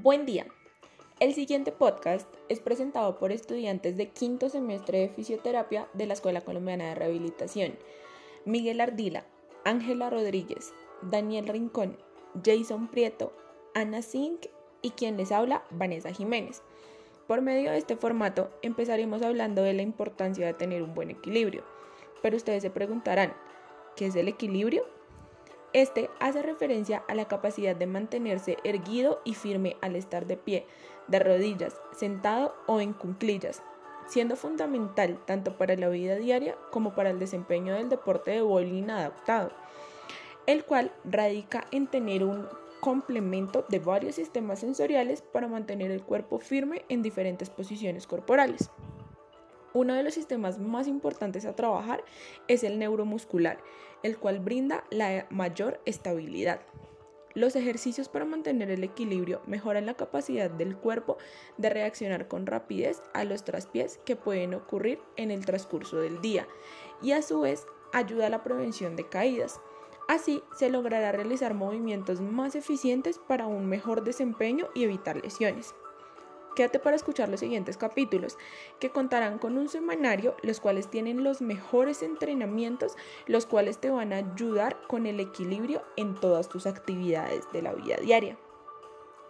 Buen día. El siguiente podcast es presentado por estudiantes de quinto semestre de fisioterapia de la Escuela Colombiana de Rehabilitación. Miguel Ardila, Ángela Rodríguez, Daniel Rincón, Jason Prieto, Ana Zink y quien les habla, Vanessa Jiménez. Por medio de este formato empezaremos hablando de la importancia de tener un buen equilibrio. Pero ustedes se preguntarán, ¿qué es el equilibrio? Este hace referencia a la capacidad de mantenerse erguido y firme al estar de pie, de rodillas, sentado o en cunclillas, siendo fundamental tanto para la vida diaria como para el desempeño del deporte de bowling adaptado, el cual radica en tener un complemento de varios sistemas sensoriales para mantener el cuerpo firme en diferentes posiciones corporales. Uno de los sistemas más importantes a trabajar es el neuromuscular, el cual brinda la mayor estabilidad. Los ejercicios para mantener el equilibrio mejoran la capacidad del cuerpo de reaccionar con rapidez a los traspiés que pueden ocurrir en el transcurso del día y a su vez ayuda a la prevención de caídas. Así se logrará realizar movimientos más eficientes para un mejor desempeño y evitar lesiones. Quédate para escuchar los siguientes capítulos, que contarán con un semanario, los cuales tienen los mejores entrenamientos, los cuales te van a ayudar con el equilibrio en todas tus actividades de la vida diaria.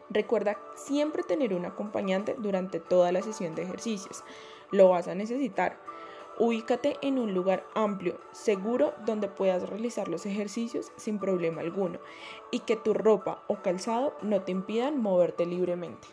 Recuerda siempre tener un acompañante durante toda la sesión de ejercicios. Lo vas a necesitar. Ubícate en un lugar amplio, seguro, donde puedas realizar los ejercicios sin problema alguno y que tu ropa o calzado no te impidan moverte libremente.